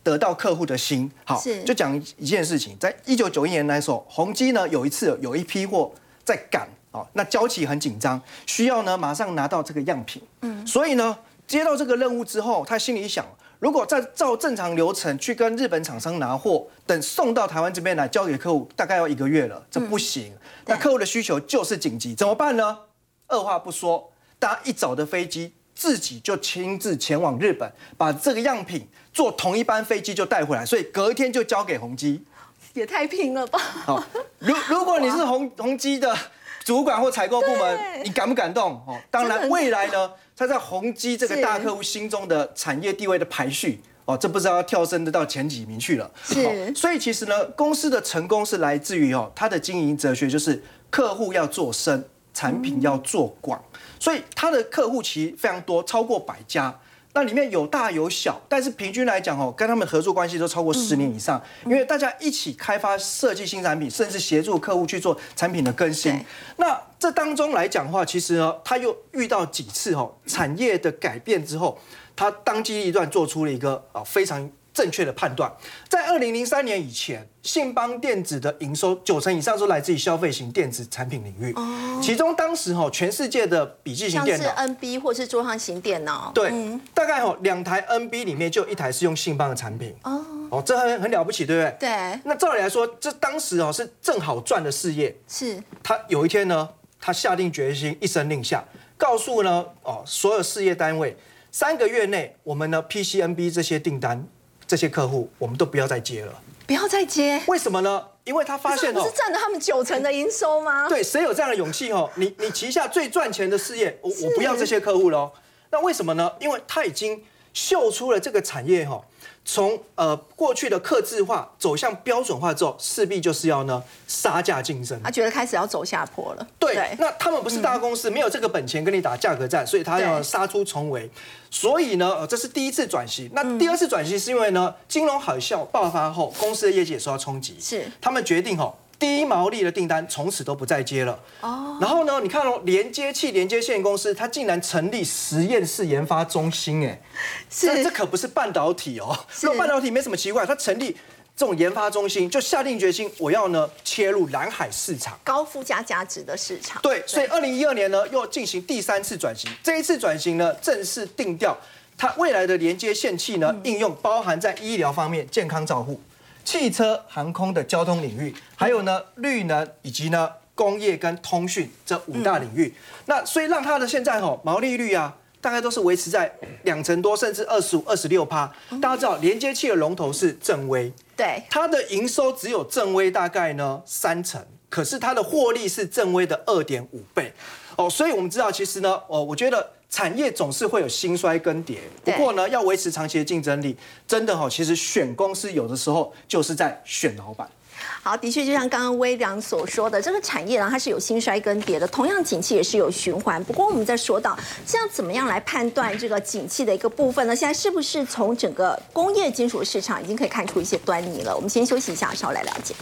得到客户的心？好是，就讲一件事情，在一九九一年那时候，宏基呢有一次有一批货在赶，哦，那交期很紧张，需要呢马上拿到这个样品，嗯，所以呢接到这个任务之后，他心里想。如果再照正常流程去跟日本厂商拿货，等送到台湾这边来交给客户，大概要一个月了，这不行。那客户的需求就是紧急，怎么办呢？二话不说，搭一早的飞机，自己就亲自前往日本，把这个样品坐同一班飞机就带回来，所以隔一天就交给宏基。也太拼了吧！好，如如果你是宏宏基的主管或采购部门，你感不感动？哦，当然，未来呢，他在宏基这个大客户心中的产业地位的排序，哦，这不知道要跳升的到前几名去了。是，所以其实呢，公司的成功是来自于哦，它的经营哲学就是客户要做深，产品要做广，所以它的客户其实非常多，超过百家。那里面有大有小，但是平均来讲哦，跟他们合作关系都超过十年以上，因为大家一起开发设计新产品，甚至协助客户去做产品的更新。那这当中来讲的话，其实呢，他又遇到几次哦产业的改变之后，他当机立断做出了一个啊非常。正确的判断，在二零零三年以前，信邦电子的营收九成以上都来自于消费型电子产品领域。哦，其中当时哈，全世界的笔记型电脑，像是 NB 或是桌上型电脑，对，大概哈两台 NB 里面就一台是用信邦的产品。哦，哦，这很很了不起，对不对？对。那照理来说，这当时哦是正好赚的事业。是。他有一天呢，他下定决心，一声令下，告诉呢哦所有事业单位，三个月内我们呢 PCNB 这些订单。这些客户我们都不要再接了，不要再接，为什么呢？因为他发现哦，不是占了他们九成的营收吗？对，谁有这样的勇气哦？你你旗下最赚钱的事业，我我不要这些客户喽。那为什么呢？因为他已经秀出了这个产业哈。从呃过去的克制化走向标准化之后，势必就是要呢杀价竞争。他觉得开始要走下坡了。对，那他们不是大公司，没有这个本钱跟你打价格战，所以他要杀出重围。所以呢，这是第一次转型。那第二次转型是因为呢，金融海啸爆发后，公司的业绩也受到冲击。是，他们决定哈。低毛利的订单从此都不再接了。哦，然后呢？你看哦，连接器连接线公司，它竟然成立实验室研发中心，哎，这这可不是半导体哦。果半导体没什么奇怪，它成立这种研发中心，就下定决心，我要呢切入蓝海市场，高附加价值的市场。对，所以二零一二年呢，又进行第三次转型。这一次转型呢，正式定调，它未来的连接线器呢，应用包含在医疗方面，健康照护。汽车、航空的交通领域，还有呢绿能以及呢工业跟通讯这五大领域，那所以让它的现在吼毛利率啊，大概都是维持在两成多，甚至二十五、二十六趴。大家知道连接器的龙头是正威，对，它的营收只有正威大概呢三成，可是它的获利是正威的二点五倍。哦，所以我们知道其实呢，哦，我觉得。产业总是会有兴衰更迭，不过呢，要维持长期的竞争力，真的哈，其实选公司有的时候就是在选老板。好，的确就像刚刚微良所说的，这个产业呢，它是有兴衰更迭的，同样景气也是有循环。不过我们在说到这样怎么样来判断这个景气的一个部分呢？现在是不是从整个工业金属市场已经可以看出一些端倪了？我们先休息一下，稍后来了解。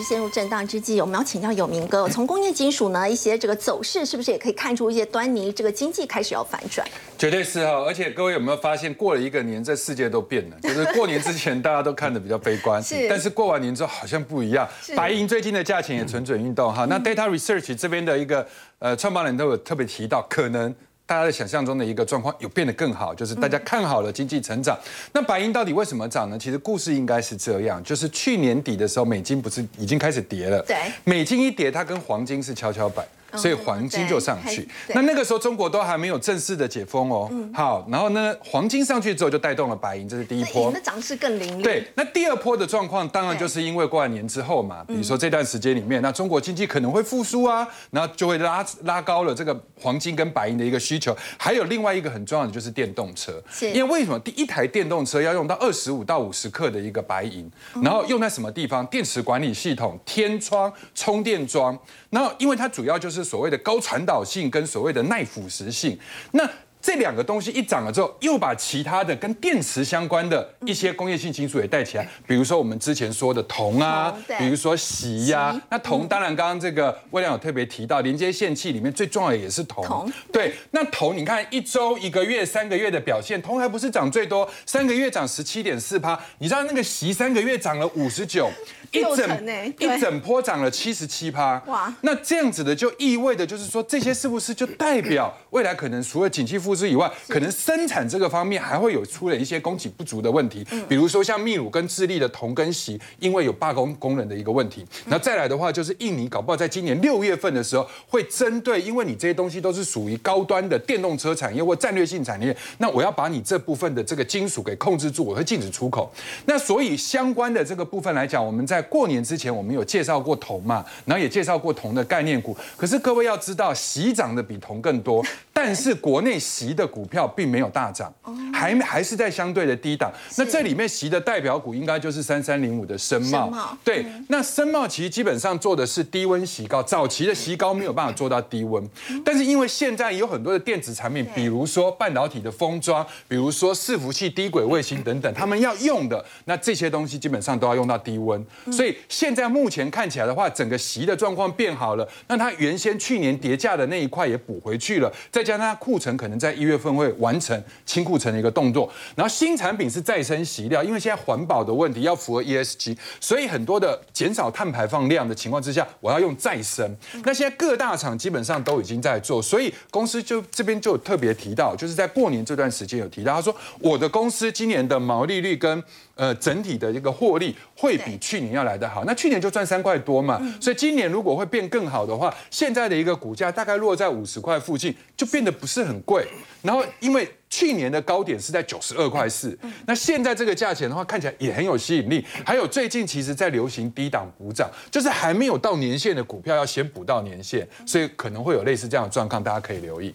市陷入震荡之际，我们要请教有明哥，从工业金属呢一些这个走势，是不是也可以看出一些端倪？这个经济开始要反转，绝对是哈。而且各位有没有发现，过了一个年，这世界都变了。就是过年之前大家都看的比较悲观，*laughs* 是。但是过完年之后好像不一样。白银最近的价钱也蠢蠢欲动哈。那 Data Research 这边的一个呃创办人都有特别提到，可能。大家的想象中的一个状况有变得更好，就是大家看好了经济成长。那白银到底为什么涨呢？其实故事应该是这样，就是去年底的时候，美金不是已经开始跌了？对，美金一跌，它跟黄金是跷跷板。所以黄金就上去。那那个时候中国都还没有正式的解封哦。好，然后呢，黄金上去之后就带动了白银，这是第一波。那涨势更凌厉。对，那第二波的状况当然就是因为过完年之后嘛，比如说这段时间里面，那中国经济可能会复苏啊，然后就会拉拉高了这个黄金跟白银的一个需求。还有另外一个很重要的就是电动车，因为为什么第一台电动车要用到二十五到五十克的一个白银，然后用在什么地方？电池管理系统、天窗、充电桩。然后因为它主要就是所谓的高传导性跟所谓的耐腐蚀性，那。这两个东西一涨了之后，又把其他的跟电池相关的一些工业性金属也带起来，比如说我们之前说的铜啊，比如说锡呀。那铜当然刚刚这个魏亮有特别提到，连接线器里面最重要的也是铜。对，那铜你看一周、一个月、三个月的表现，铜还不是涨最多，三个月涨十七点四趴。你知道那个锡三个月涨了五十九，一整一整波涨了七十七趴。哇，那这样子的就意味着就是说这些是不是就代表未来可能除了景气复复苏以外，可能生产这个方面还会有出了一些供给不足的问题，比如说像秘鲁跟智利的铜跟锡，因为有罢工工人的一个问题。那再来的话，就是印尼搞不好在今年六月份的时候，会针对因为你这些东西都是属于高端的电动车产业或战略性产业，那我要把你这部分的这个金属给控制住，我会禁止出口。那所以相关的这个部分来讲，我们在过年之前我们有介绍过铜嘛，然后也介绍过铜的概念股。可是各位要知道，洗涨的比铜更多，但是国内。席的股票并没有大涨，还还是在相对的低档。那这里面席的代表股应该就是三三零五的深茂。对，那深茂其实基本上做的是低温席高，早期的席高没有办法做到低温，但是因为现在有很多的电子产品，比如说半导体的封装，比如说伺服器、低轨卫星等等，他们要用的那这些东西基本上都要用到低温。所以现在目前看起来的话，整个席的状况变好了，那它原先去年叠价的那一块也补回去了，再加上它库存可能在。一月份会完成清库存的一个动作，然后新产品是再生洗料，因为现在环保的问题要符合 ESG，所以很多的减少碳排放量的情况之下，我要用再生。那现在各大厂基本上都已经在做，所以公司就这边就特别提到，就是在过年这段时间有提到，他说我的公司今年的毛利率跟呃整体的一个获利会比去年要来得好。那去年就赚三块多嘛，所以今年如果会变更好的话，现在的一个股价大概落在五十块附近，就变得不是很贵。然后，因为去年的高点是在九十二块四，那现在这个价钱的话，看起来也很有吸引力。还有最近其实在流行低档补涨，就是还没有到年限的股票要先补到年限，所以可能会有类似这样的状况，大家可以留意。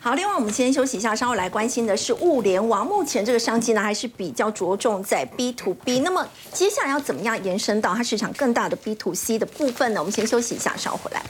好，另外我们先休息一下，稍后来关心的是物联网。目前这个商机呢，还是比较着重在 B to B。那么接下来要怎么样延伸到它市场更大的 B to C 的部分呢？我们先休息一下，稍后回来。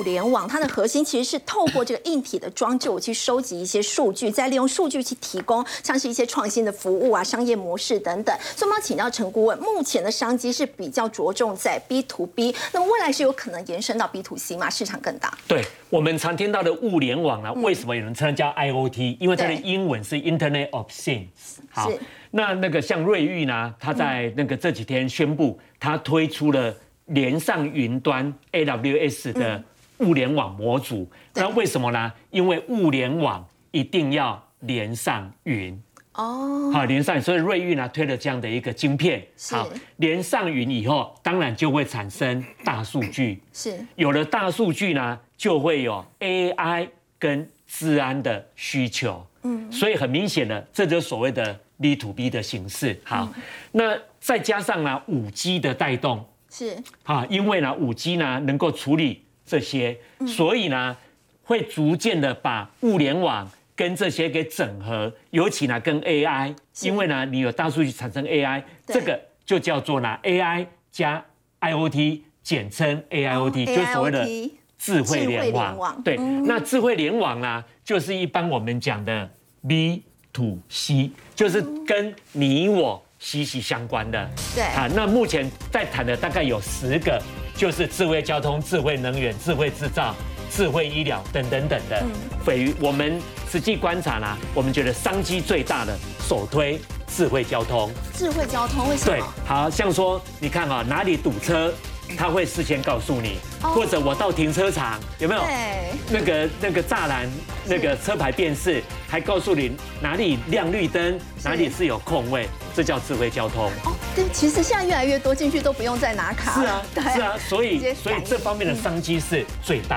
物联网，它的核心其实是透过这个硬体的装置，我去收集一些数据，再利用数据去提供像是一些创新的服务啊、商业模式等等。所以我们要请教陈顾问，目前的商机是比较着重在 B to B，那么未来是有可能延伸到 B to C 吗？市场更大？对我们常听到的物联网啊，为什么有人称它叫 IOT？因为它的英文是 Internet of Things。好，那那个像瑞昱呢，他在那个这几天宣布，他推出了。连上云端 AWS 的物联网模组，那为什么呢？因为物联网一定要连上云。哦，好连上，所以瑞昱呢推了这样的一个晶片，好连上云以后，当然就会产生大数据，是。有了大数据呢，就会有 AI 跟治安的需求，嗯，所以很明显的，这就是所谓的 B to B 的形式。好，那再加上呢五 G 的带动。是。啊，因为呢，五 G 呢能够处理这些，所以呢会逐渐的把物联网跟这些给整合，尤其呢跟 AI，因为呢你有大数据产生 AI，这个就叫做呢 AI 加 IOT，简称 AIOT，就所谓的智慧联网。对，那智慧联网呢，就是一般我们讲的 B to C，就是跟你我。息息相关的，对。啊，那目前在谈的大概有十个，就是智慧交通、智慧能源、智慧制造、智慧医疗等等等的。嗯，于我们实际观察呢，我们觉得商机最大的首推智慧交通。智慧交通为什么？对，好像说你看啊，哪里堵车它会事先告诉你，或者我到停车场有没有？对。那个那个栅栏那个车牌辨识，还告诉你哪里亮绿灯，哪里是有空位，这叫智慧交通。哦，对，其实现在越来越多进去都不用再拿卡。是啊，对是啊，所以所以这方面的商机是最大